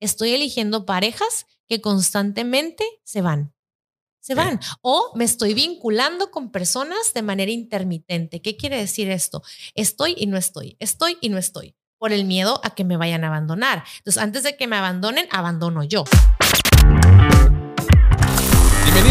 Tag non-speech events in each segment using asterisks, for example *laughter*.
estoy eligiendo parejas que constantemente se van. Se van. O me estoy vinculando con personas de manera intermitente. ¿Qué quiere decir esto? Estoy y no estoy. Estoy y no estoy. Por el miedo a que me vayan a abandonar. Entonces, antes de que me abandonen, abandono yo.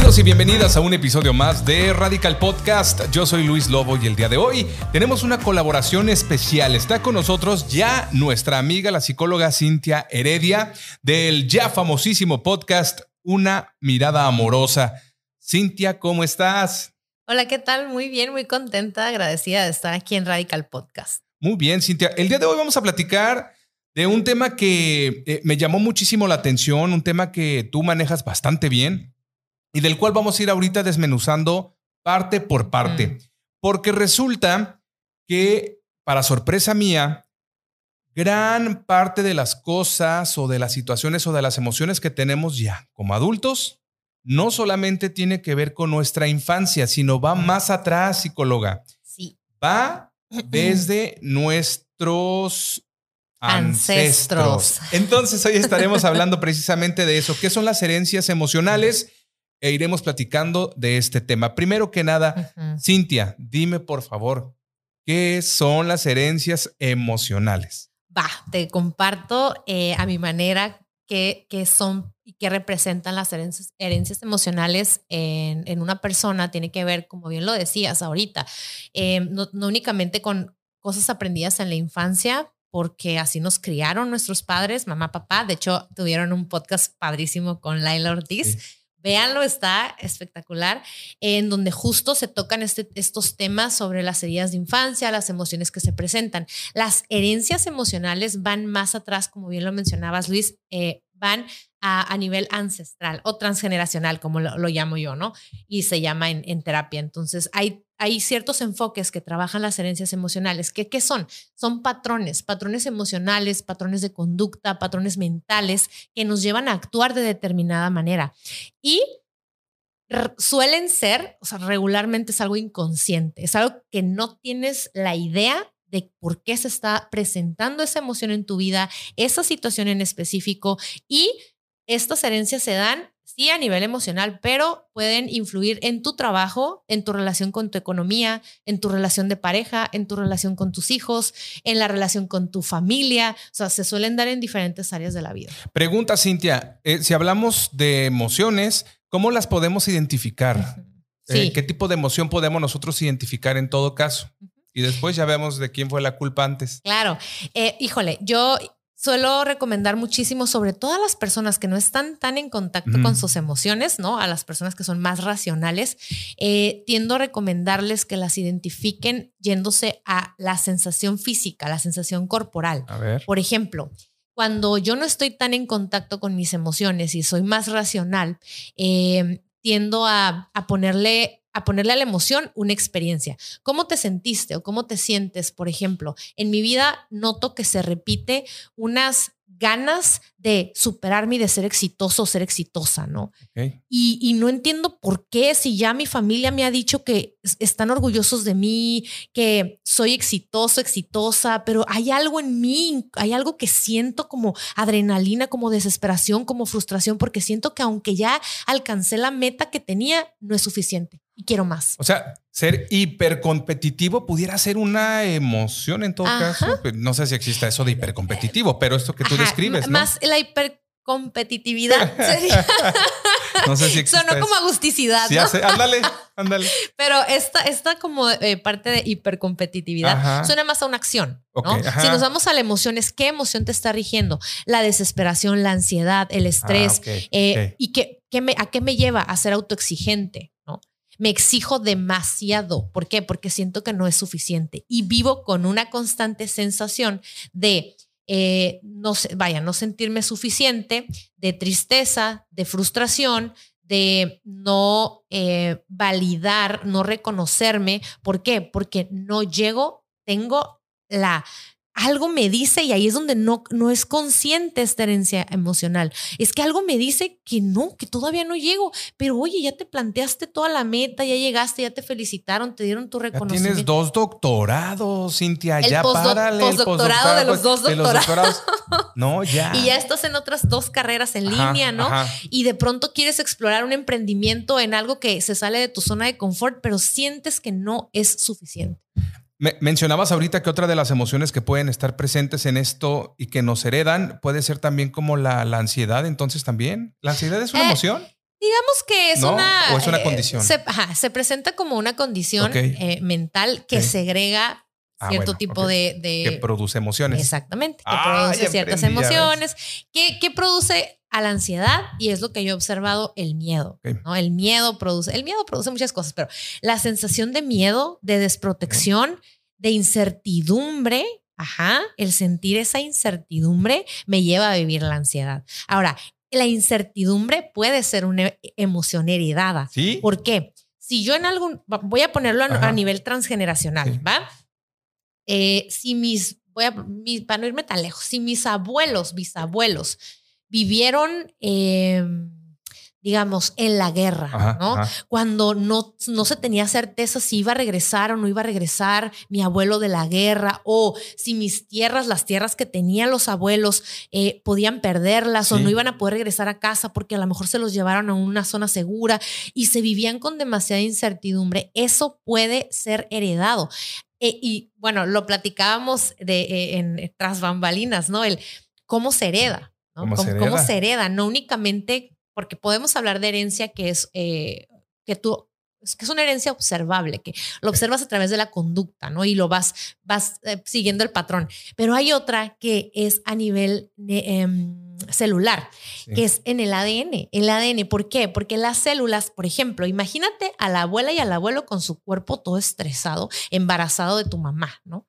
Bienvenidos y bienvenidas a un episodio más de Radical Podcast. Yo soy Luis Lobo y el día de hoy tenemos una colaboración especial. Está con nosotros ya nuestra amiga, la psicóloga Cintia Heredia, del ya famosísimo podcast Una mirada amorosa. Cintia, ¿cómo estás? Hola, ¿qué tal? Muy bien, muy contenta, agradecida de estar aquí en Radical Podcast. Muy bien, Cintia. El día de hoy vamos a platicar de un tema que eh, me llamó muchísimo la atención, un tema que tú manejas bastante bien y del cual vamos a ir ahorita desmenuzando parte por parte. Mm. Porque resulta que, para sorpresa mía, gran parte de las cosas o de las situaciones o de las emociones que tenemos ya como adultos no solamente tiene que ver con nuestra infancia, sino va más atrás, psicóloga. Sí. Va *clears throat* desde nuestros ancestros. ancestros. Entonces hoy estaremos hablando precisamente de eso. ¿Qué son las herencias emocionales? E iremos platicando de este tema. Primero que nada, Cintia, dime por favor, ¿qué son las herencias emocionales? Va, te comparto eh, a mi manera qué, son y qué representan las herencias, herencias emocionales en, en, una persona. Tiene que ver, como bien lo decías ahorita, eh, no, no únicamente con cosas aprendidas en la infancia, porque así nos criaron nuestros padres, mamá, papá. De hecho, tuvieron un podcast padrísimo con Laila Ortiz. Véanlo, está espectacular, en donde justo se tocan este, estos temas sobre las heridas de infancia, las emociones que se presentan. Las herencias emocionales van más atrás, como bien lo mencionabas, Luis, eh, van a, nivel ancestral o transgeneracional, como lo, llamo yo, ¿no? Y se llama en, en terapia. Entonces, hay hay ciertos enfoques que trabajan las herencias emocionales. ¿Qué, ¿Qué, son? Son patrones, patrones emocionales, patrones de conducta, patrones mentales que nos llevan a actuar de determinada manera. Y suelen ser, o sea, regularmente es algo inconsciente, es algo que no tienes la idea de por qué se está presentando esa emoción en tu vida, esa situación en específico y estas herencias se dan sí a nivel emocional, pero pueden influir en tu trabajo, en tu relación con tu economía, en tu relación de pareja, en tu relación con tus hijos, en la relación con tu familia. O sea, se suelen dar en diferentes áreas de la vida. Pregunta, Cintia, eh, si hablamos de emociones, ¿cómo las podemos identificar? Eh, ¿Qué tipo de emoción podemos nosotros identificar en todo caso? Y después ya vemos de quién fue la culpa antes. Claro. Eh, híjole, yo suelo recomendar muchísimo, sobre todo a las personas que no están tan en contacto con sus emociones, ¿no? A las personas que son más racionales, eh, tiendo a recomendarles que las identifiquen yéndose a la sensación física, la sensación corporal. A ver. Por ejemplo, cuando yo no estoy tan en contacto con mis emociones y soy más racional, eh, tiendo a, a ponerle a ponerle a la emoción una experiencia. ¿Cómo te sentiste o cómo te sientes? Por ejemplo, en mi vida noto que se repite unas ganas de superarme y de ser exitoso o ser exitosa, ¿no? Y, no entiendo por qué, si ya mi familia me ha dicho que están orgullosos de mí, que soy exitoso, exitosa, pero hay algo en mí, hay algo que siento como adrenalina, como desesperación, como frustración, porque siento que aunque ya alcancé la meta que tenía, no es suficiente y quiero más. O sea, ser hipercompetitivo pudiera ser una emoción en todo caso. Pues, no sé si exista eso de hipercompetitivo, pero esto que tú describes. ¿no? Más la hipercompetitividad *laughs* no sé si *laughs* Sonó como agusticidad. ¿no? ándale, ándale. *laughs* Pero esta, esta como eh, parte de hipercompetitividad suena más a una acción. ¿no? si nos vamos a la emoción, es qué emoción te está rigiendo. La desesperación, la ansiedad, el estrés. Ah, eh, ¿Y qué, qué me, a qué me lleva a ser autoexigente? Me exijo demasiado. ¿Por qué? Porque siento que no es suficiente y vivo con una constante sensación de eh, no vaya, no sentirme suficiente, de tristeza, de frustración, de no eh, validar, no reconocerme. ¿Por qué? Porque no llego, tengo la algo me dice, y ahí es donde no, no es consciente esta herencia emocional, es que algo me dice que no, que todavía no llego, pero oye, ya te planteaste toda la meta, ya llegaste, ya te felicitaron, te dieron tu reconocimiento. tienes dos doctorados, Cintia, el ya párale. el postdoctorado de los dos doctorados. *laughs* no, ya. Y ya estás en otras dos carreras en línea, ¿no? Y de pronto quieres explorar un emprendimiento en algo que se sale de tu zona de confort, pero sientes que no es suficiente mencionabas ahorita que otra de las emociones que pueden estar presentes en esto y que nos heredan puede ser también como la, ansiedad, entonces también. ¿La ansiedad es una eh, emoción? Digamos que es una... ¿O es una eh, condición? Se, presenta como una condición eh, mental que segrega ah, cierto tipo de, Que produce emociones. Exactamente, que produce ciertas emociones. ¿Qué, ¿Qué, produce a la ansiedad? Y es lo que yo he observado, el miedo. ¿no? El miedo produce, el miedo produce muchas cosas, pero la sensación de miedo, de desprotección, de incertidumbre, ajá, el sentir esa incertidumbre me lleva a vivir la ansiedad. Ahora, la incertidumbre puede ser una emoción heredada. ¿Sí? ¿Por qué? Si yo en algún, voy a ponerlo a, nivel transgeneracional, ¿va? Eh, si mis, voy a, para no irme tan lejos, si mis abuelos, bisabuelos vivieron... Eh, digamos, en la guerra, ¿no? Cuando no, no se tenía certeza si iba a regresar o no iba a regresar mi abuelo de la guerra, o si mis tierras, las tierras que tenían los abuelos, eh, podían perderlas o no iban a poder regresar a casa porque a lo mejor se los llevaron a una zona segura y se vivían con demasiada incertidumbre. Eso puede ser heredado. Eh, y bueno, lo platicábamos de, eh, en tras bambalinas, ¿no? El cómo se hereda. ¿Cómo, ¿Cómo se hereda? No únicamente porque podemos hablar de herencia que es eh, que tú que es una herencia observable, que lo observas a través de la conducta, ¿no? Y lo vas, vas eh, siguiendo el patrón. Pero hay otra que es a nivel em, celular, que es en el ADN. El ADN, ¿por qué? Porque las células, por ejemplo, imagínate a la abuela y al abuelo con su cuerpo todo estresado, embarazado de tu mamá, ¿no?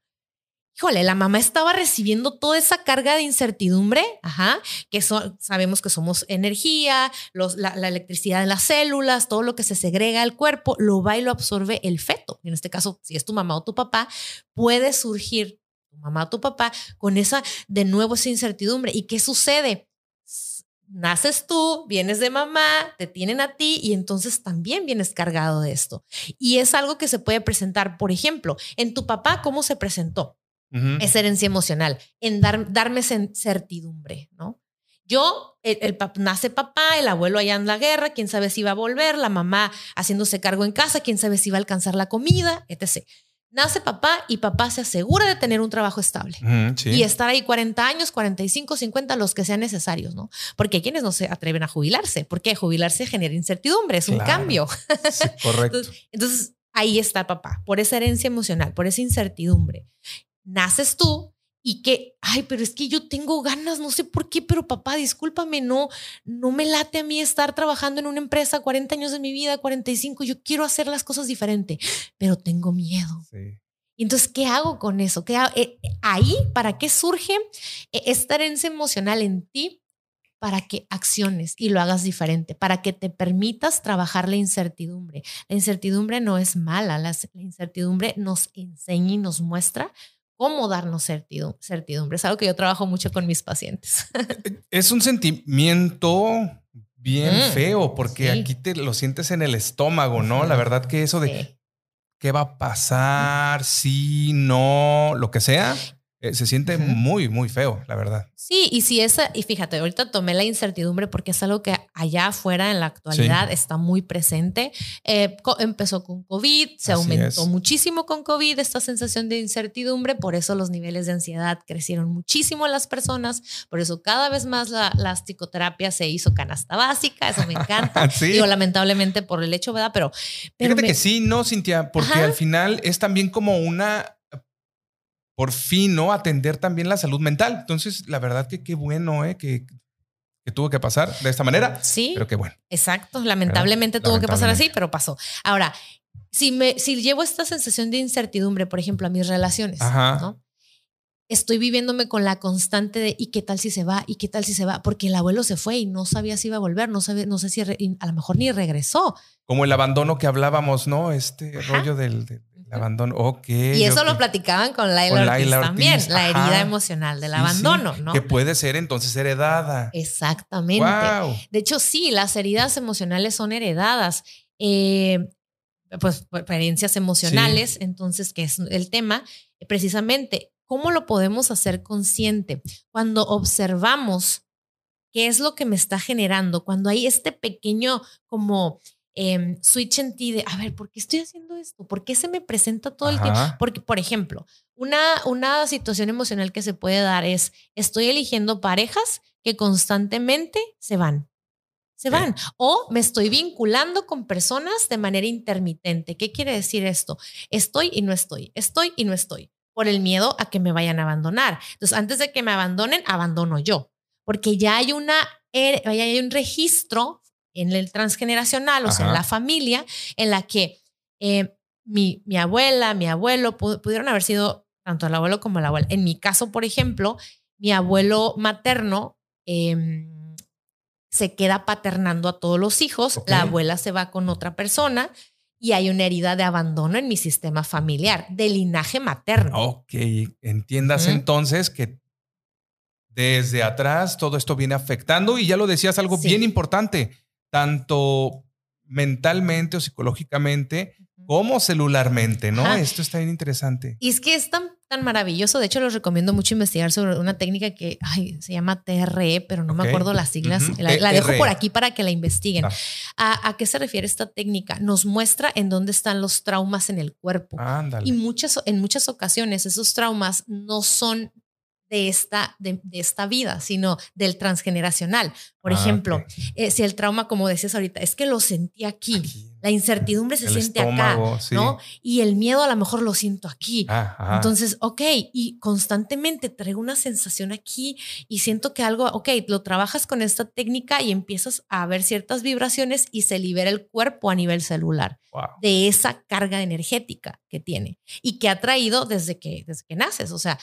Híjole, la mamá estaba recibiendo toda esa carga de incertidumbre, que sabemos que somos energía, la, electricidad en las células, todo lo que se segrega al cuerpo, lo va y lo absorbe el feto. En este caso, si es tu mamá o tu papá, puede surgir tu mamá o tu papá con esa, de nuevo, esa incertidumbre. ¿Y qué sucede? naces tú, vienes de mamá, te tienen a ti y entonces también vienes cargado de esto. Y es algo que se puede presentar, por ejemplo, en tu papá, ¿cómo se presentó? Es herencia emocional, en dar, darme certidumbre, ¿no? Yo, el, nace papá, el abuelo allá en la guerra, quién sabe si va a volver, la mamá haciéndose cargo en casa, quién sabe si va a alcanzar la comida, etc. Nace papá y papá se asegura de tener un trabajo estable y estar ahí 40 años, 45, 50, los que sean necesarios, ¿no? Porque hay quienes no se atreven a jubilarse, porque jubilarse genera incertidumbre, es un cambio. correcto. *laughs* entonces, ahí está papá, por esa herencia emocional, por esa incertidumbre naces tú y que, ay, pero es que yo tengo ganas, no sé por qué, pero papá, discúlpame, no, no me late a mí estar trabajando en una empresa 40 años de mi vida, 45, yo quiero hacer las cosas diferente, pero tengo miedo. Entonces, ¿qué hago con eso? ¿Qué eh, ahí, ¿para qué surge eh, esta herencia emocional en ti? Para que acciones y lo hagas diferente, para que te permitas trabajar la incertidumbre. La incertidumbre no es mala, la incertidumbre nos enseña y nos muestra cómo darnos certidumbre. Es algo que yo trabajo mucho con mis pacientes. *laughs* Es un sentimiento bien mm, feo porque aquí te lo sientes en el estómago, ¿no? La verdad que eso de qué va a pasar, si, no, lo que sea. Eh, se siente muy, muy feo, la verdad. Sí, y si esa, y fíjate, ahorita tomé la incertidumbre porque es algo que allá afuera en la actualidad está muy presente. Eh, empezó con COVID, se aumentó muchísimo con COVID esta sensación de incertidumbre, por eso los niveles de ansiedad crecieron muchísimo en las personas, por eso cada vez más la, la psicoterapia se hizo canasta básica, eso me encanta. *laughs* sí. Digo, lamentablemente por el hecho, ¿verdad? Pero... pero Fíjate que sí, no, Cintia, porque al final es también como una por fin, ¿no? Atender también la salud mental. Entonces, la verdad que qué bueno, ¿eh? Que, que tuvo que pasar de esta manera. Sí. Pero qué bueno. Exacto. Lamentablemente tuvo que pasar así, pero pasó. Ahora, si, me, si llevo esta sensación de incertidumbre, por ejemplo, a mis relaciones, ¿no? Estoy viviéndome con la constante de ¿y qué tal si se va? ¿y qué tal si se va? Porque el abuelo se fue y no sabía si iba a volver, no, sabía, no sé si a lo mejor ni regresó. Como el abandono que hablábamos, ¿no? Este rollo del, El abandono, ok. Y eso lo platicaban con Laila, Con Ortiz, Laila Ortiz, también, la herida ajá. emocional del Sí, sí, abandono, ¿no? Que puede ser entonces heredada. Exactamente. Wow. De hecho, sí, las heridas emocionales son heredadas. Eh, pues experiencias emocionales, entonces, que es el tema, precisamente, ¿cómo lo podemos hacer consciente? Cuando observamos qué es lo que me está generando, cuando hay este pequeño como em, switch en ti de, a ver, ¿por qué estoy haciendo esto? ¿Por qué se me presenta todo el tiempo? Ajá. Porque, por ejemplo, una, una situación emocional que se puede dar es, estoy eligiendo parejas que constantemente se van. Se van. O me estoy vinculando con personas de manera intermitente. ¿Qué quiere decir esto? Estoy y no estoy. Estoy y no estoy. Por el miedo a que me vayan a abandonar. Entonces, antes de que me abandonen, abandono yo. Porque ya hay una, er- ya hay un registro en el transgeneracional, o sea, en la familia, en la que eh, mi, mi abuela, mi abuelo pu- pudieron haber sido tanto el abuelo como la abuela. En mi caso, por ejemplo, mi abuelo materno em, se queda paternando a todos los hijos, la abuela se va con otra persona y hay una herida de abandono en mi sistema familiar, de linaje materno. Ok, entiendas entonces que desde atrás todo esto viene afectando y ya lo decías algo Sí. bien importante, tanto mentalmente o psicológicamente como celularmente, ¿no? Ajá. Esto está bien interesante. Y es que es tan, tan maravilloso. De hecho, les recomiendo mucho investigar sobre una técnica que ay, se llama TRE, pero no me acuerdo las siglas. La, la dejo por aquí para que la investiguen. ¿A, a qué se refiere esta técnica? Nos muestra en dónde están los traumas en el cuerpo. Ándale. Y muchas, en muchas ocasiones esos traumas no son de esta, de, de esta vida, sino del transgeneracional. Por Ah, ejemplo, eh, si el trauma, como decías ahorita, es que lo sentí aquí, Aquí, la incertidumbre se el siente acá, estómago, sí. ¿no? Y el miedo a lo mejor lo siento aquí. Ah. Entonces, ok, y constantemente traigo una sensación aquí y siento que algo, ok, lo trabajas con esta técnica y empiezas a ver ciertas vibraciones y se libera el cuerpo a nivel celular Wow. de esa carga energética que tiene y que ha traído desde que, desde que naces. O sea,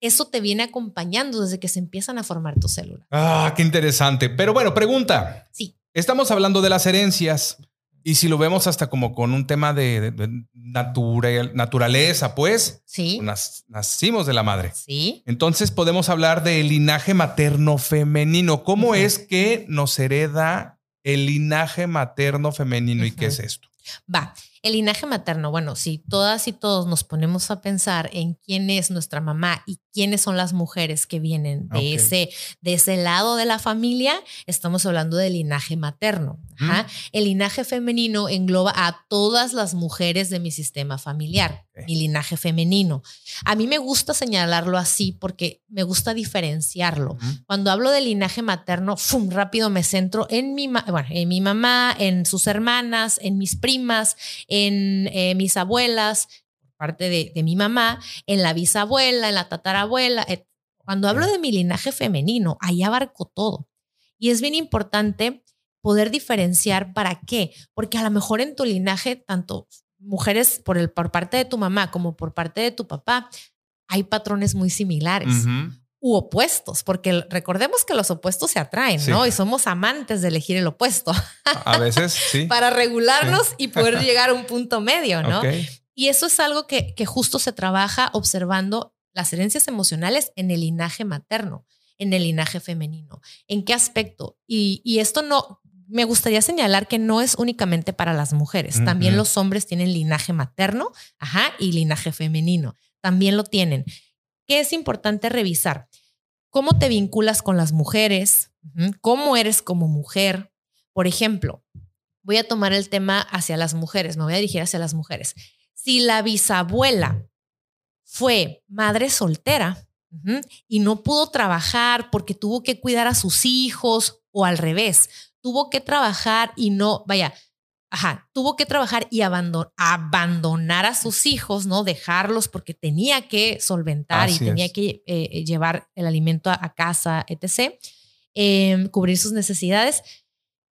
eso te viene acompañando desde que se empiezan a formar tus células. Ah, qué interesante. Pero bueno, pregunta. Sí. Estamos hablando de las herencias y si lo vemos hasta como con un tema de, de- de natura- naturaleza, pues Sí. nas- nacimos de la madre. Sí. Entonces podemos hablar del linaje materno femenino. ¿Cómo es que nos hereda el linaje materno femenino y qué es esto? Va, el linaje materno, bueno, si todas y todos nos ponemos a pensar en quién es nuestra mamá y quiénes son las mujeres que vienen de, ese, de ese lado de la familia, estamos hablando del linaje materno. Ajá. El linaje femenino engloba a todas las mujeres de mi sistema familiar, mi linaje femenino. A mí me gusta señalarlo así porque me gusta diferenciarlo. Cuando hablo de linaje materno, ¡fum! rápido me centro en mi, bueno, en mi mamá, en sus hermanas, en mis primas, en eh, mis abuelas, parte de, de mi mamá, en la bisabuela, en la tatarabuela. Cuando hablo de mi linaje femenino, ahí abarco todo. Y es bien importante poder diferenciar para qué, porque a lo mejor en tu linaje, tanto mujeres por, el, por parte de tu mamá como por parte de tu papá, hay patrones muy similares u opuestos, porque recordemos que los opuestos se atraen, Sí. ¿no? Y somos amantes de elegir el opuesto A veces, sí. *laughs* para regularnos y poder *laughs* llegar a un punto medio, ¿no? Y eso es algo que, que justo se trabaja observando las herencias emocionales en el linaje materno, en el linaje femenino. ¿En qué aspecto? Y, y esto no, me gustaría señalar que no es únicamente para las mujeres, también los hombres tienen linaje materno, ajá, y linaje femenino, también lo tienen. ¿Qué es importante revisar? ¿Cómo te vinculas con las mujeres? ¿Cómo eres como mujer? Por ejemplo, voy a tomar el tema hacia las mujeres, me voy a dirigir hacia las mujeres. Si la bisabuela fue madre soltera y no pudo trabajar porque tuvo que cuidar a sus hijos o al revés, tuvo que trabajar y no, vaya, ajá, tuvo que trabajar y abandon- abandonar a sus hijos, ¿no? Dejarlos porque tenía que solventar y tenía es. que eh, llevar el alimento a, a casa, etc., em, cubrir sus necesidades.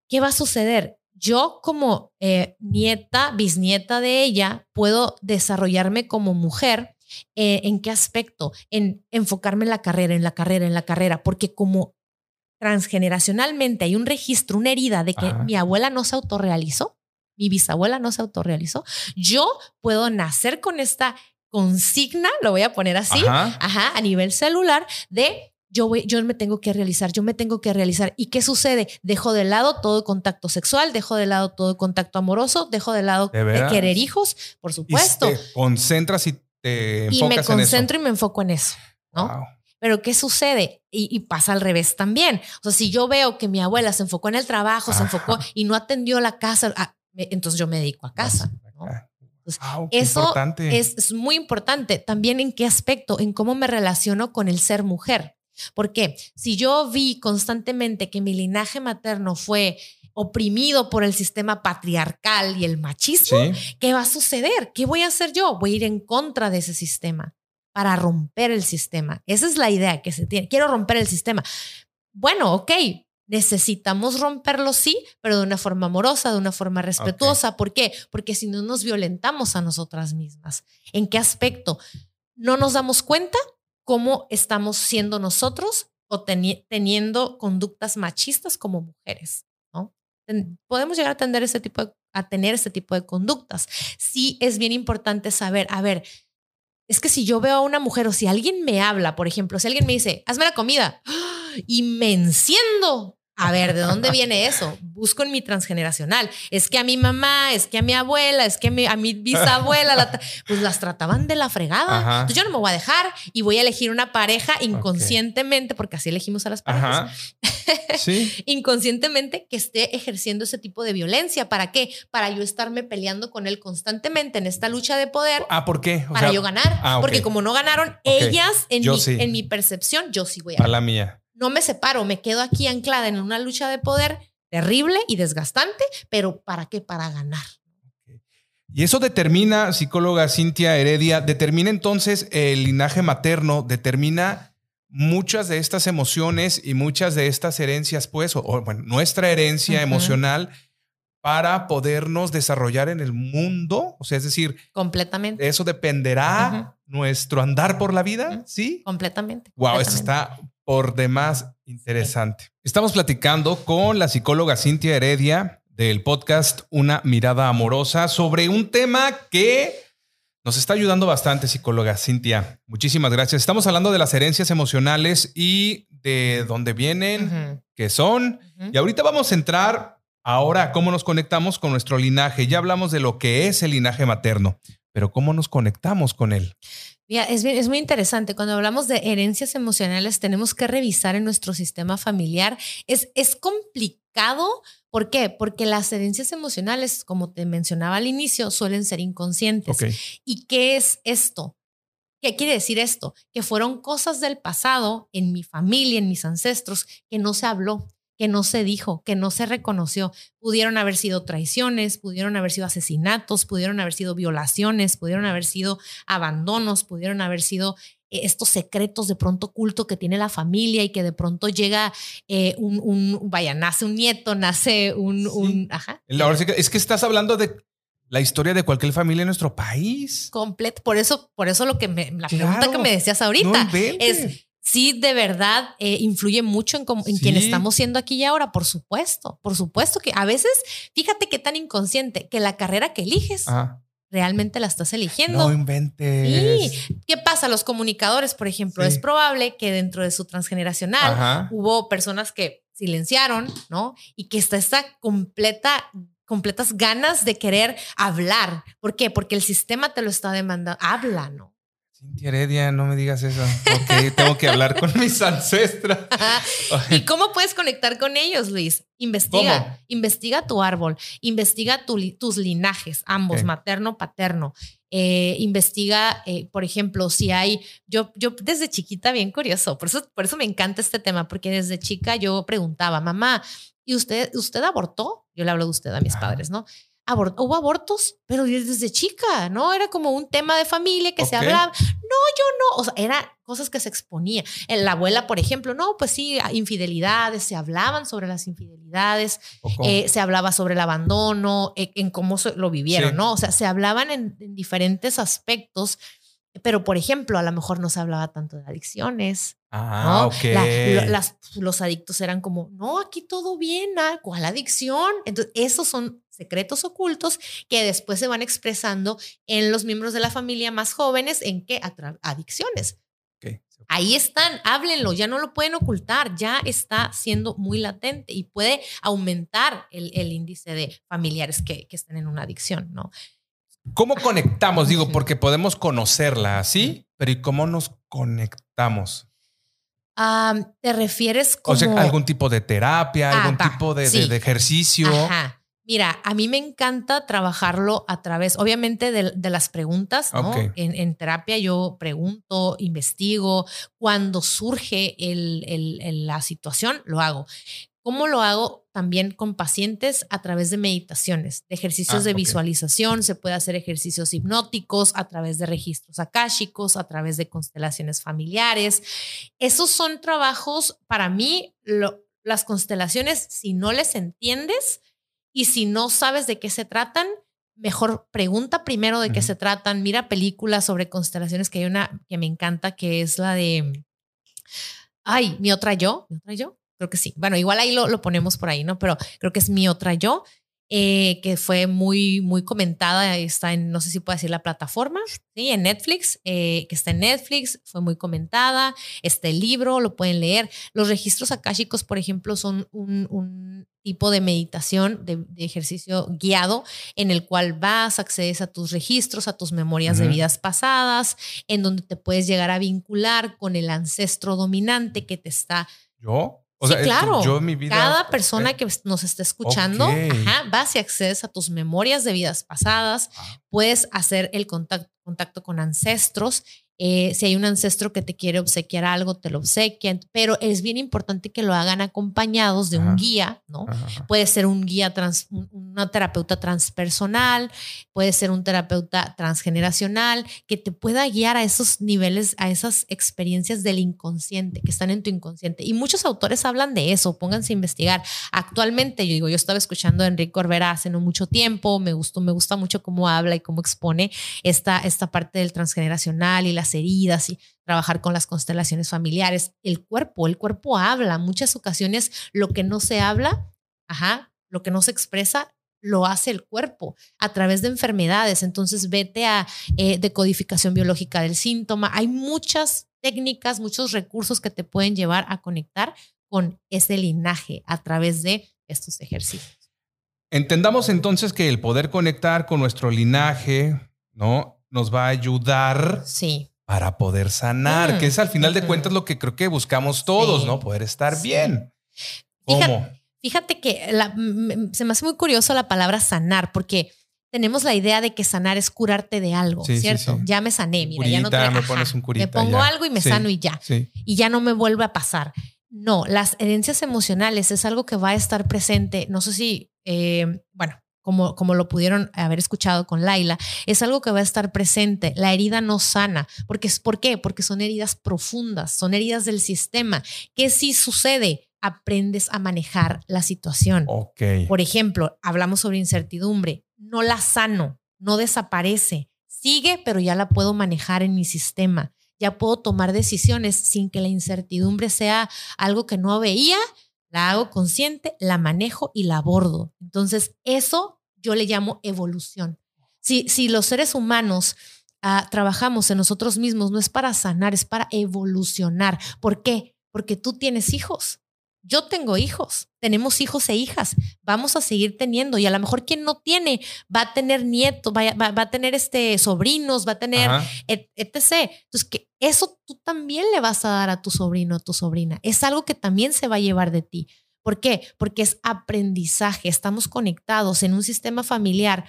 ¿Qué va a suceder? Yo como eh, nieta, bisnieta de ella, puedo desarrollarme como mujer. eh, ¿En qué aspecto? En enfocarme en la carrera, en la carrera, en la carrera, porque como transgeneracionalmente hay un registro, una herida de que Ajá. mi abuela no se autorrealizó. mi bisabuela no se autorrealizó. Yo puedo nacer con esta consigna, lo voy a poner así, ajá, a nivel celular de yo, voy, yo me tengo que realizar, yo me tengo que realizar. ¿Y qué sucede? Dejo de lado todo contacto sexual, dejo de lado todo contacto amoroso, dejo de lado ¿De querer hijos, por supuesto. Y te concentras y te enfocas Y me concentro y me enfoco en eso, ¿no? Pero ¿qué sucede? Y, pasa al revés también. O sea, si yo veo que mi abuela se enfocó en el trabajo, se enfocó y no atendió la casa, ah, entonces yo me dedico a casa. eso es, es, muy importante. También en qué aspecto, en cómo me relaciono con el ser mujer. Porque si yo vi constantemente que mi linaje materno fue oprimido por el sistema patriarcal y el machismo, ¿qué va a suceder? ¿Qué voy a hacer yo? Voy a ir en contra de ese sistema para romper el sistema. Esa es la idea que se tiene. Quiero romper el sistema. Bueno, ok, necesitamos romperlo, sí, pero de una forma amorosa, de una forma respetuosa. ¿Por qué? Porque si no nos violentamos a nosotras mismas. ¿En qué aspecto? No nos damos cuenta cómo estamos siendo nosotros o teniendo conductas machistas como mujeres, ¿no? Podemos llegar a tener ese tipo de, a tener ese tipo de conductas. Sí es bien importante saber, a ver, es que si yo veo a una mujer o si alguien me habla, por ejemplo, si alguien me dice, hazme la comida *gasps* y me enciendo, a ver, ¿de dónde viene eso? Busco en mi transgeneracional. Es que a mi mamá, es que a mi abuela, es que a mi, bisabuela, pues las trataban de la fregada. Entonces yo no me voy a dejar y voy a elegir una pareja inconscientemente, porque así elegimos a las parejas. ¿Sí? *laughs* inconscientemente que esté ejerciendo ese tipo de violencia. ¿Para qué? Para yo estarme peleando con él constantemente en esta lucha de poder. Ah, ¿por qué? para yo ganar. Ah, porque como no ganaron ellas, en mi, en mi percepción, yo sí voy a. A la mía no me separo, me quedo aquí anclada en una lucha de poder terrible y desgastante, pero ¿para qué? Para ganar. Y eso determina, psicóloga Cintia Heredia, determina entonces el linaje materno, determina muchas de estas emociones y muchas de estas herencias, pues, o, bueno, nuestra herencia emocional para podernos desarrollar en el mundo, o sea, es decir, completamente. Eso dependerá nuestro andar por la vida, ¿sí? Completamente. Wow, eso está por demás interesante. Estamos platicando con la psicóloga Cintia Heredia del podcast Una mirada amorosa sobre un tema que nos está ayudando bastante, psicóloga Cintia. Muchísimas gracias. Estamos hablando de las herencias emocionales y de dónde vienen, qué son. Y ahorita vamos a entrar ahora a cómo nos conectamos con nuestro linaje. Ya hablamos de lo que es el linaje materno, pero cómo nos conectamos con él. Mira, es, es muy interesante. Cuando hablamos de herencias emocionales, tenemos que revisar en nuestro sistema familiar. Es, es complicado. ¿Por qué? Porque las herencias emocionales, como te mencionaba al inicio, suelen ser inconscientes. ¿Y qué es esto? ¿Qué quiere decir esto? Que fueron cosas del pasado en mi familia, en mis ancestros, que no se habló, que no se dijo, que no se reconoció. Pudieron haber sido traiciones, pudieron haber sido asesinatos, pudieron haber sido violaciones, pudieron haber sido abandonos, pudieron haber sido eh, estos secretos de pronto oculto que tiene la familia y que de pronto llega eh, un, vaya, nace un nieto, nace un, un ajá. Es que estás hablando de la historia de cualquier familia en nuestro país. Completo. Por eso, por eso lo que me, la pregunta que me decías ahorita es sí de verdad eh, influye mucho en, en quien estamos siendo aquí y ahora, por supuesto, por supuesto que a veces, fíjate qué tan inconsciente, que la carrera que eliges realmente la estás eligiendo. No inventes. Sí. ¿Qué pasa? Los comunicadores, por ejemplo, es probable que dentro de su transgeneracional hubo personas que silenciaron, ¿no? Y que está esta completa completas ganas de querer hablar. ¿Por qué? Porque el sistema te lo está demandando. Habla, ¿no? Cintia Heredia, no me digas eso. porque tengo que hablar con mis ancestros. ¿Y cómo puedes conectar con ellos, Luis? Investiga, investiga tu árbol, investiga tus linajes, ambos, materno, paterno. Eh, investiga, eh, por ejemplo, si hay, yo, yo desde chiquita, bien curioso, por eso, por eso me encanta este tema, porque desde chica yo preguntaba, mamá, ¿y usted, usted abortó? Yo le hablo de usted a mis padres, ¿no? Hubo abortos, pero desde chica, ¿no? Era como un tema de familia que se hablaba. No, yo no. O sea, eran cosas que se exponía. La abuela, por ejemplo, no, pues sí, infidelidades, se hablaban sobre las infidelidades, eh, se hablaba sobre el abandono, eh, en cómo lo vivieron, ¿no? O sea, se hablaban en, diferentes aspectos Pero, por ejemplo, a lo mejor no se hablaba tanto de adicciones. Ah, ok. los adictos eran como, no, aquí todo bien, ah, ¿cuál adicción? Entonces, esos son secretos ocultos que después se van expresando en los miembros de la familia más jóvenes en qué adicciones. Ahí están, háblenlo, ya no lo pueden ocultar, ya está siendo muy latente y puede aumentar el, índice de familiares que, que están en una adicción, ¿no? ¿Cómo conectamos? Digo, porque podemos conocerla así, pero ¿y cómo nos conectamos? ¿Te refieres como... O sea, algún tipo de terapia, ah, algún tipo de, ejercicio. Mira, a mí me encanta trabajarlo a través, obviamente, de, las preguntas, ¿no? En, terapia yo pregunto, investigo. Cuando surge la situación, lo hago. ¿Cómo lo hago? También con pacientes a través de meditaciones, de ejercicios ah, de visualización, se puede hacer ejercicios hipnóticos a través de registros akáshicos, a través de constelaciones familiares. Esos son trabajos, para mí, las constelaciones, si no les entiendes y si no sabes de qué se tratan, mejor pregunta primero de qué se tratan, mira películas sobre constelaciones, que hay una que me encanta, que es la de, ay, mi otra yo, mi otra yo Creo que sí. Bueno, igual ahí lo, lo ponemos por ahí, ¿no? Pero creo que es mi otra yo. Eh, que fue muy, muy comentada, está en, no sé si puedo decir la plataforma, ¿sí? en Netflix, eh, que está en Netflix, fue muy comentada, este libro, lo pueden leer. Los registros akáshicos, por ejemplo, son un, un tipo de meditación, de, ejercicio guiado, en el cual vas, accedes a tus registros, a tus memorias de vidas pasadas, en donde te puedes llegar a vincular con el ancestro dominante que te está... ¿Yo? Sí, claro. Cada persona que nos está escuchando, vas y accedes a tus memorias de vidas pasadas, ah. puedes hacer el contacto, contacto con ancestros eh, si hay un ancestro que te quiere obsequiar algo, te lo obsequian, pero es bien importante que lo hagan acompañados de un guía, ¿no? Puede ser un guía, trans, una terapeuta transpersonal, puede ser un terapeuta transgeneracional, que te pueda guiar a esos niveles, a esas experiencias del inconsciente, que están en tu inconsciente. Y muchos autores hablan de eso, pónganse a investigar. Actualmente, yo digo, yo estaba escuchando a Enrique Orbera hace no mucho tiempo, me gustó, me gusta mucho cómo habla y cómo expone esta, esta parte del transgeneracional y la heridas y trabajar con las constelaciones familiares. El cuerpo, el cuerpo habla. Muchas ocasiones lo que no se habla, ajá, lo que no se expresa, lo hace el cuerpo a través de enfermedades. Entonces, vete a eh, decodificación biológica del síntoma. Hay muchas técnicas, muchos recursos que te pueden llevar a conectar con ese linaje a través de estos ejercicios. Entendamos entonces que el poder conectar con nuestro linaje, ¿no? Nos va a ayudar sí para poder sanar, que es al final de cuentas lo que creo que buscamos todos, ¿no? Poder estar bien. ¿Cómo? Fíjate, que se me hace muy curioso la palabra sanar, porque tenemos la idea de que sanar es curarte de algo, ¿cierto? Ya me sané, mira, ya no te me pones un curita, Me pongo algo y me sano y ya. Y ya no me vuelve a pasar. No, las herencias emocionales es algo que va a estar presente. No sé si, eh, bueno, como, como lo pudieron haber escuchado con Laila, es algo que va a estar presente. La herida no sana. Porque, ¿Por qué? Porque son heridas profundas, son heridas del sistema. ¿Qué si sucede? Aprendes a manejar la situación. Por ejemplo, hablamos sobre incertidumbre. No la sano, no desaparece. Sigue, pero ya la puedo manejar en mi sistema. Ya puedo tomar decisiones sin que la incertidumbre sea algo que no veía la hago consciente, la manejo y la abordo. Entonces, eso yo le llamo evolución. Si, si los seres humanos ah, trabajamos en nosotros mismos, no es para sanar, es para evolucionar. ¿Por qué? Porque tú tienes hijos. Yo tengo hijos, tenemos hijos e hijas, vamos a seguir teniendo y a lo mejor quien no tiene va a tener nietos, va, va, a tener este, sobrinos, va a tener etc. Entonces, que eso tú también le vas a dar a tu sobrino o tu sobrina. Es algo que también se va a llevar de ti. ¿Por qué? Porque es aprendizaje, estamos conectados en un sistema familiar,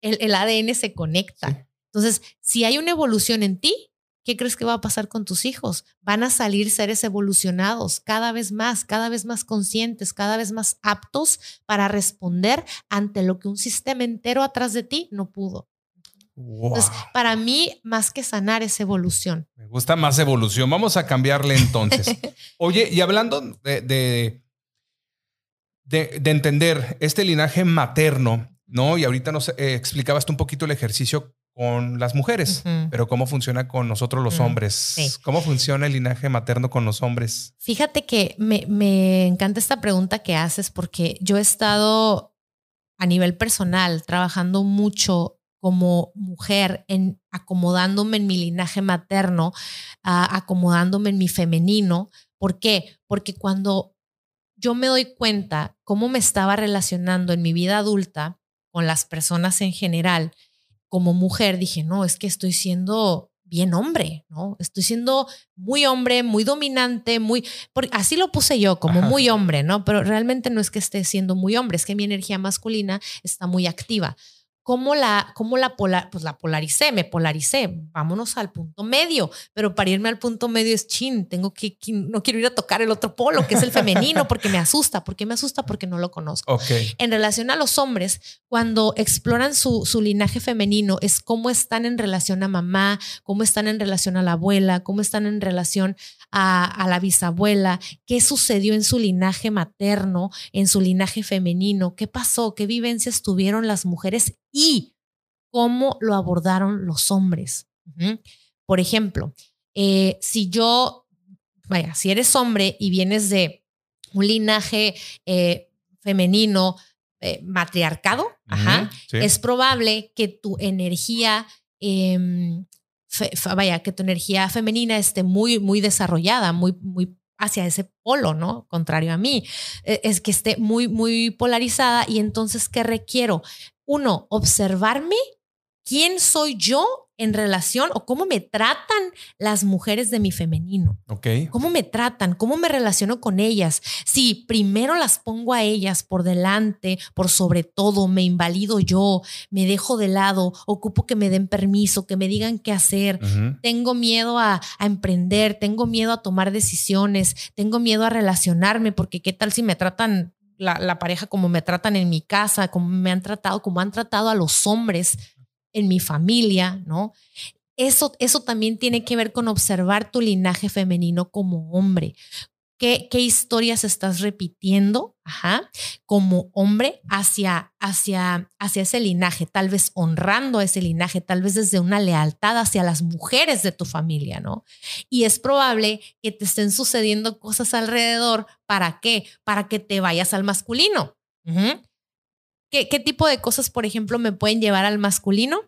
el, el ADN se conecta. Entonces, si hay una evolución en ti, ¿Qué crees que va a pasar con tus hijos? Van a salir seres evolucionados cada vez más, cada vez más conscientes, cada vez más aptos para responder ante lo que un sistema entero atrás de ti no pudo. Entonces, para mí, más que sanar es evolución. Me gusta más evolución. Vamos a cambiarle entonces. *laughs* Oye, y hablando de, de, entender este linaje materno, ¿no? Y ahorita nos eh, explicabas tú un poquito el ejercicio con las mujeres, pero cómo funciona con nosotros los hombres. ¿Cómo funciona el linaje materno con los hombres? Fíjate que me, me encanta esta pregunta que haces porque yo he estado a nivel personal trabajando mucho como mujer en acomodándome en mi linaje materno, acomodándome en mi femenino. ¿Por qué? Porque cuando yo me doy cuenta cómo me estaba relacionando en mi vida adulta con las personas en general, como mujer, dije, no, es que estoy siendo bien hombre, ¿no? Estoy siendo muy hombre, muy dominante, muy, así lo puse yo, como muy hombre, ¿no? Pero realmente no es que esté siendo muy hombre, es que mi energía masculina está muy activa. ¿Cómo la, cómo la, polar, pues la polaricé? Me polaricé. Vámonos al punto medio. Pero para irme al punto medio es chin. Tengo que, no quiero ir a tocar el otro polo, que es el femenino, porque me asusta. ¿Por qué me asusta? Porque no lo conozco. Okay. En relación a los hombres, cuando exploran su, su linaje femenino, es cómo están en relación a mamá, cómo están en relación a la abuela, cómo están en relación a, a la bisabuela, qué sucedió en su linaje materno, en su linaje femenino, qué pasó, qué vivencias tuvieron las mujeres y cómo lo abordaron los hombres. Por ejemplo, eh, si yo, vaya, si eres hombre y vienes de un linaje eh, femenino eh, matriarcado, es probable que tu energía, em, vaya, que tu energía femenina esté muy, muy desarrollada, muy, muy hacia ese polo, ¿no? Contrario a mí, es que esté muy, muy polarizada y entonces, ¿qué requiero? Uno, observarme quién soy yo en relación o cómo me tratan las mujeres de mi femenino. Ok. ¿Cómo me tratan? ¿Cómo me relaciono con ellas? Si primero las pongo a ellas por delante, por sobre todo, me invalido yo, me dejo de lado, ocupo que me den permiso, que me digan qué hacer, tengo miedo a, a emprender, tengo miedo a tomar decisiones, tengo miedo a relacionarme, porque qué tal si me tratan la, pareja como me tratan en mi casa, como me han tratado, como han tratado a los hombres en mi familia, ¿no? Eso, eso también tiene que ver con observar tu linaje femenino como hombre. ¿Qué, historias estás repitiendo Ajá, como hombre hacia, hacia, hacia ese linaje? Tal vez honrando a ese linaje, tal vez desde una lealtad hacia las mujeres de tu familia, ¿no? Y es probable que te estén sucediendo cosas alrededor. ¿Para qué? Para que te vayas al masculino. ¿Qué, ¿Qué, tipo de cosas, por ejemplo, me pueden llevar al masculino?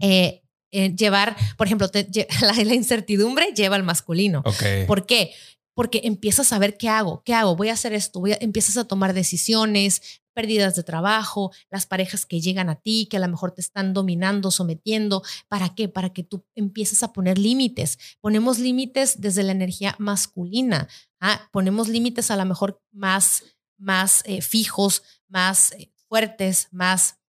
Eh, eh, llevar, por ejemplo, *laughs* la, incertidumbre lleva al masculino. ¿Por qué? Porque empiezas a ver qué hago, qué hago, voy a hacer esto, voy a, empiezas a tomar decisiones, pérdidas de trabajo, las parejas que llegan a ti, que a lo mejor te están dominando, sometiendo. ¿Para qué? Para que tú empieces a poner límites. Ponemos límites desde la energía masculina. ¿ah? Ponemos límites a lo mejor más, más eh, fijos, más eh, fuertes, más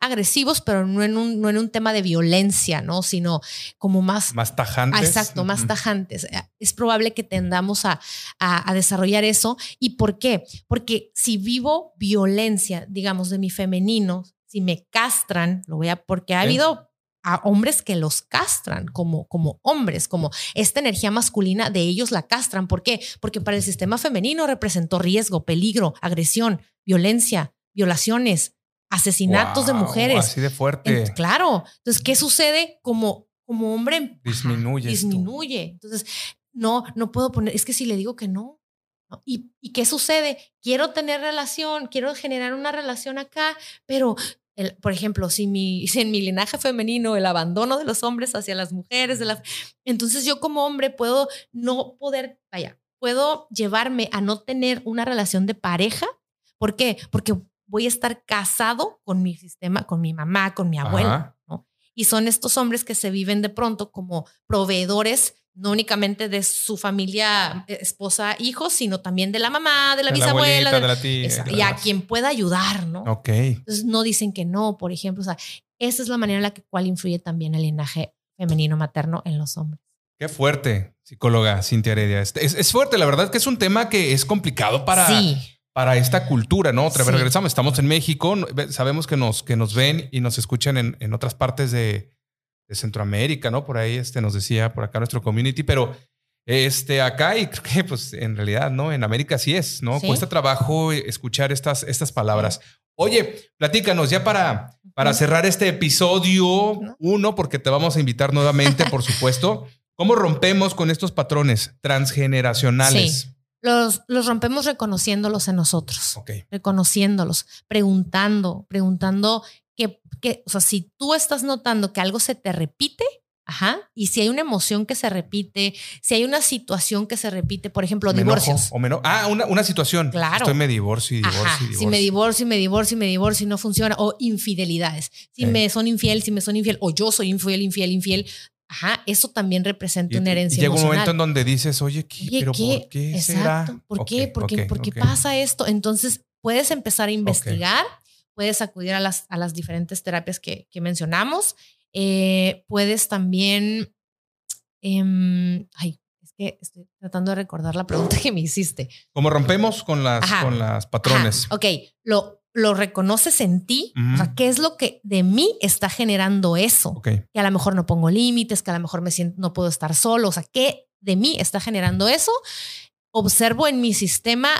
agresivos, pero no en un, no en un tema de violencia, ¿no? Sino como más... Más tajantes. exacto, más tajantes. Eh, es probable que tendamos a, a, desarrollar eso. ¿Y por qué? Porque si vivo violencia, digamos, de mi femenino, si me castran, lo voy a... Porque ha habido a hombres que los castran como, como hombres, como esta energía masculina de ellos la castran. ¿Por qué? Porque para el sistema femenino representó riesgo, peligro, agresión, violencia, violaciones, asesinatos de mujeres. Así de fuerte. claro. Entonces, ¿qué sucede? Como, como hombre. Disminuye. Disminuye. Entonces, no, no puedo poner, es que si le digo que no. ¿Y, ¿Y qué sucede? Quiero tener relación, quiero generar una relación acá, pero el, por ejemplo, si, mi, *laughs* si en mi linaje femenino el abandono de los hombres hacia las mujeres, de las, entonces yo como hombre puedo no poder, vaya, puedo llevarme a no tener una relación de pareja. ¿Por qué? Porque voy a estar casado con mi sistema, con mi mamá, con mi abuela, ¿no? Y son estos hombres que se viven de pronto como proveedores, no únicamente de su familia, eh, esposa, hijos, sino también de la mamá, de la bisabuela, de, la tía, y a quien pueda ayudar, ¿no? Ok. Entonces no dicen que no, por ejemplo, o sea, esa es la manera en la que cual influye también el linaje femenino materno en los hombres. Qué fuerte, psicóloga Cintia Heredia. Es, es, fuerte, la verdad que es un tema que es complicado para, sí para esta cultura, ¿no? Otra vez regresamos, estamos en México, sabemos que nos, que nos ven y nos escuchan en, en otras partes de, de, Centroamérica, ¿no? Por ahí este, nos decía, por acá nuestro community, pero este, acá y *laughs* creo que pues en realidad, ¿no? En América sí es, ¿no? Cuesta trabajo escuchar estas, estas palabras. Oye, platícanos ya para, para cerrar este episodio uno, porque te vamos a invitar nuevamente, por supuesto. *laughs* ¿Cómo rompemos con estos patrones transgeneracionales? Sí. Los, los rompemos reconociéndolos en nosotros, reconociéndolos, preguntando, preguntando que, que, o sea, si tú estás notando que algo se te repite, Ajá. Y si hay una emoción que se repite, si hay una situación que se repite, por ejemplo, divorcios. o menos. Ah, una, una, situación. Claro. Estoy me divorcio y divorcio, y divorcio. Si me divorcio y me divorcio y me divorcio y no funciona. O infidelidades. Si me son infiel, si me son infiel, o yo soy infiel, infiel, infiel. Ajá, eso también representa una herencia. Y llega un momento en donde dices, oye, ¿qué, pero ¿por qué Exacto. ¿Por qué? ¿Por qué, ¿Por qué pasa esto? Entonces puedes empezar a investigar, puedes acudir a las, a las diferentes terapias que, que mencionamos. Eh, puedes también Em, ay, es que estoy tratando de recordar la pregunta *laughs* que me hiciste. ¿Cómo rompemos con las, con las patrones? Ok, lo, lo reconoces en ti. O sea, ¿qué es lo que de mí está generando eso? Que a lo mejor no pongo límites, que a lo mejor me siento, no puedo estar solo. O sea, ¿qué de mí está generando eso? Observo en mi sistema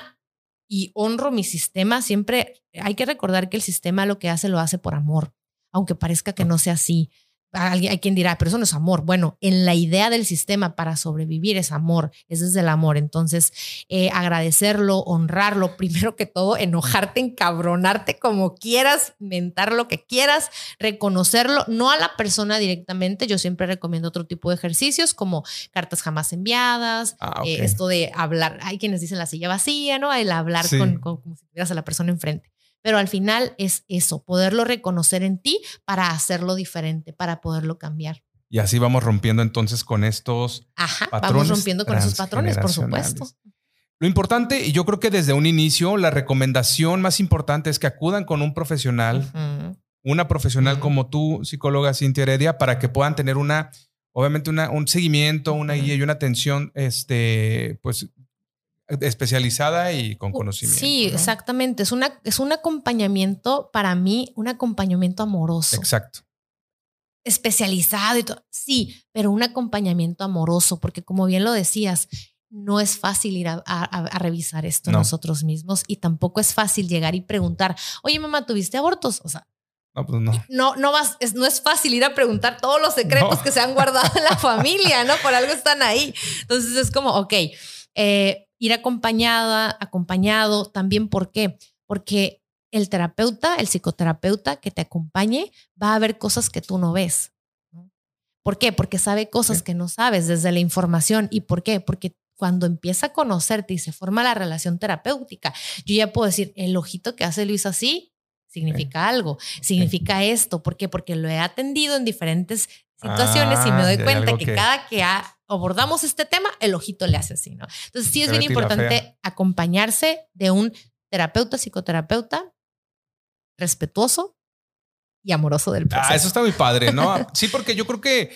y honro mi sistema. Siempre hay que recordar que el sistema lo que hace lo hace por amor, aunque parezca que no sea así hay quien dirá, pero eso no es amor. Bueno, en la idea del sistema para sobrevivir es amor, es desde el amor. Entonces, eh, agradecerlo, honrarlo, *laughs* primero que todo, enojarte, encabronarte como quieras, mentar lo que quieras, reconocerlo, no a la persona directamente. Yo siempre recomiendo otro tipo de ejercicios como cartas jamás enviadas, ah, eh, esto de hablar, hay quienes dicen la silla vacía, ¿no? El hablar con, como si tuvieras a la persona enfrente pero al final es eso, poderlo reconocer en ti para hacerlo diferente, para poderlo cambiar. Y así vamos rompiendo entonces con estos Ajá, Vamos rompiendo con esos patrones, por supuesto. Lo importante, y yo creo que desde un inicio, la recomendación más importante es que acudan con un profesional, una profesional como tú, psicóloga Cintia Heredia, para que puedan tener una, obviamente, una, un seguimiento, una guía y una atención, este, pues, especializada y con conocimiento. Sí, exactamente. Es, una, es un acompañamiento para mí, un acompañamiento amoroso. Exacto. Especializado y todo. Sí, pero un acompañamiento amoroso, porque como bien lo decías, no es fácil ir a, revisar esto nosotros mismos y tampoco es fácil llegar y preguntar, oye mamá, ¿tuviste abortos? O sea, no, pues no. No, no, vas, es, no es fácil ir a preguntar todos los secretos que se han guardado en la *laughs* familia, ¿no? Por algo están ahí. Entonces es como, ok, eh, ir acompañada, acompañado también, ¿por qué? Porque el terapeuta, el psicoterapeuta que te acompañe, va a ver cosas que tú no ves. ¿Por qué? Porque sabe cosas que no sabes desde la información. ¿Y por qué? Porque cuando empieza a conocerte y se forma la relación terapéutica, yo ya puedo decir, el ojito que hace Luis así significa algo, significa esto. ¿Por qué? Porque lo he atendido en diferentes situaciones y me ah, doy cuenta que, cada que abordamos este tema, el ojito le hace así, ¿no? Entonces sí es bien importante acompañarse de un terapeuta, psicoterapeuta respetuoso y amoroso del proceso. Ah, eso está muy padre, ¿no? *laughs* sí, porque yo creo que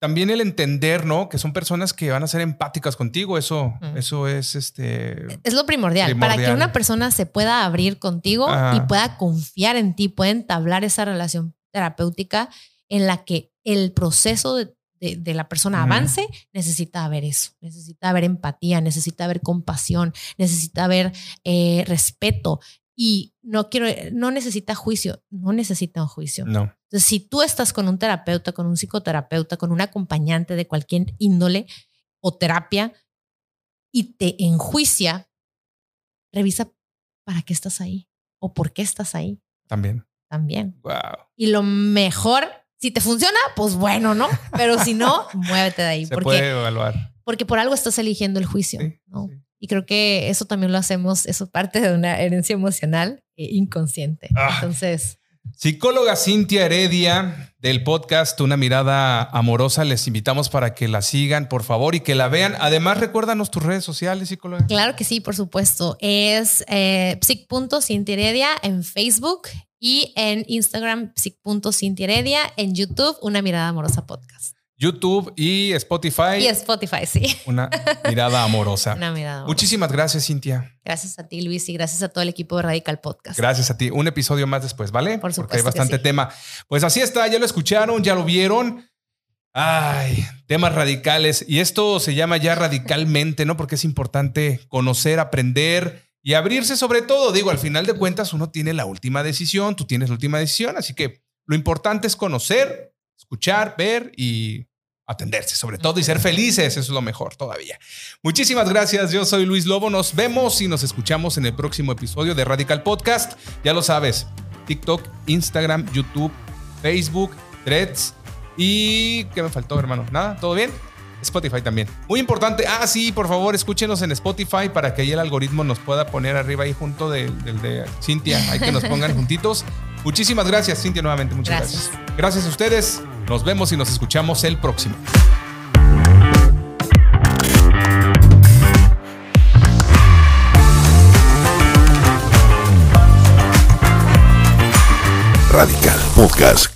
también el entender, ¿no? Que son personas que van a ser empáticas contigo, eso, eso es este. Es lo primordial, Para que una persona se pueda abrir contigo y pueda confiar en ti, pueda entablar esa relación terapéutica en la que el proceso de, la persona avance, necesita haber eso, necesita haber empatía, necesita haber compasión, necesita haber eh, respeto. Y no quiero, no necesita juicio, no necesita un juicio. No. Entonces, si tú estás con un terapeuta, con un psicoterapeuta, con un acompañante de cualquier índole o terapia y te enjuicia, revisa para qué estás ahí o por qué estás ahí. También. También. Wow. Y lo mejor si te funciona, pues bueno, ¿no? Pero si no, *laughs* muévete de ahí. Se puede evaluar. Porque por algo estás eligiendo el juicio, ¿no? Y creo que eso también lo hacemos, eso es parte de una herencia emocional e inconsciente. Ah. Entonces... Psicóloga Cintia Heredia del podcast Una mirada amorosa, les invitamos para que la sigan, por favor, y que la vean. Además, recuérdanos tus redes sociales, psicóloga. Claro que sí, por supuesto. Es eh, psic.cintiaheredia en Facebook y en Instagram, psic.cintiaheredia, en YouTube, Una Mirada Amorosa Podcast. YouTube y Spotify. Y Spotify, sí. Una mirada amorosa. *laughs* Una mirada amorosa. Muchísimas gracias, Cintia. Gracias a ti, Luis, y gracias a todo el equipo de Radical Podcast. Gracias a ti. Un episodio más después, ¿vale? Por supuesto. Porque hay bastante tema. Pues así está, ya lo escucharon, ya lo vieron. Ay, temas radicales. Y esto se llama ya radicalmente, ¿no? Porque es importante conocer, aprender y abrirse sobre todo. Digo, al final de cuentas uno tiene la última decisión, tú tienes la última decisión, así que lo importante es conocer, escuchar, ver y atenderse sobre todo y ser felices, eso es lo mejor todavía. Muchísimas gracias, yo soy Luis Lobo, nos vemos y nos escuchamos en el próximo episodio de Radical Podcast, ya lo sabes, TikTok, Instagram, YouTube, Facebook, Threads y ¿qué me faltó hermano? ¿Nada? ¿Todo bien? Spotify también. Muy importante. Ah, sí, por favor, escúchenos en Spotify para que ahí el algoritmo nos pueda poner arriba ahí junto del, de Cintia. Hay que nos pongan *laughs* juntitos. Muchísimas gracias, Cintia, nuevamente. Muchas gracias. gracias. a ustedes. Nos vemos y nos escuchamos el próximo. Radical Podcast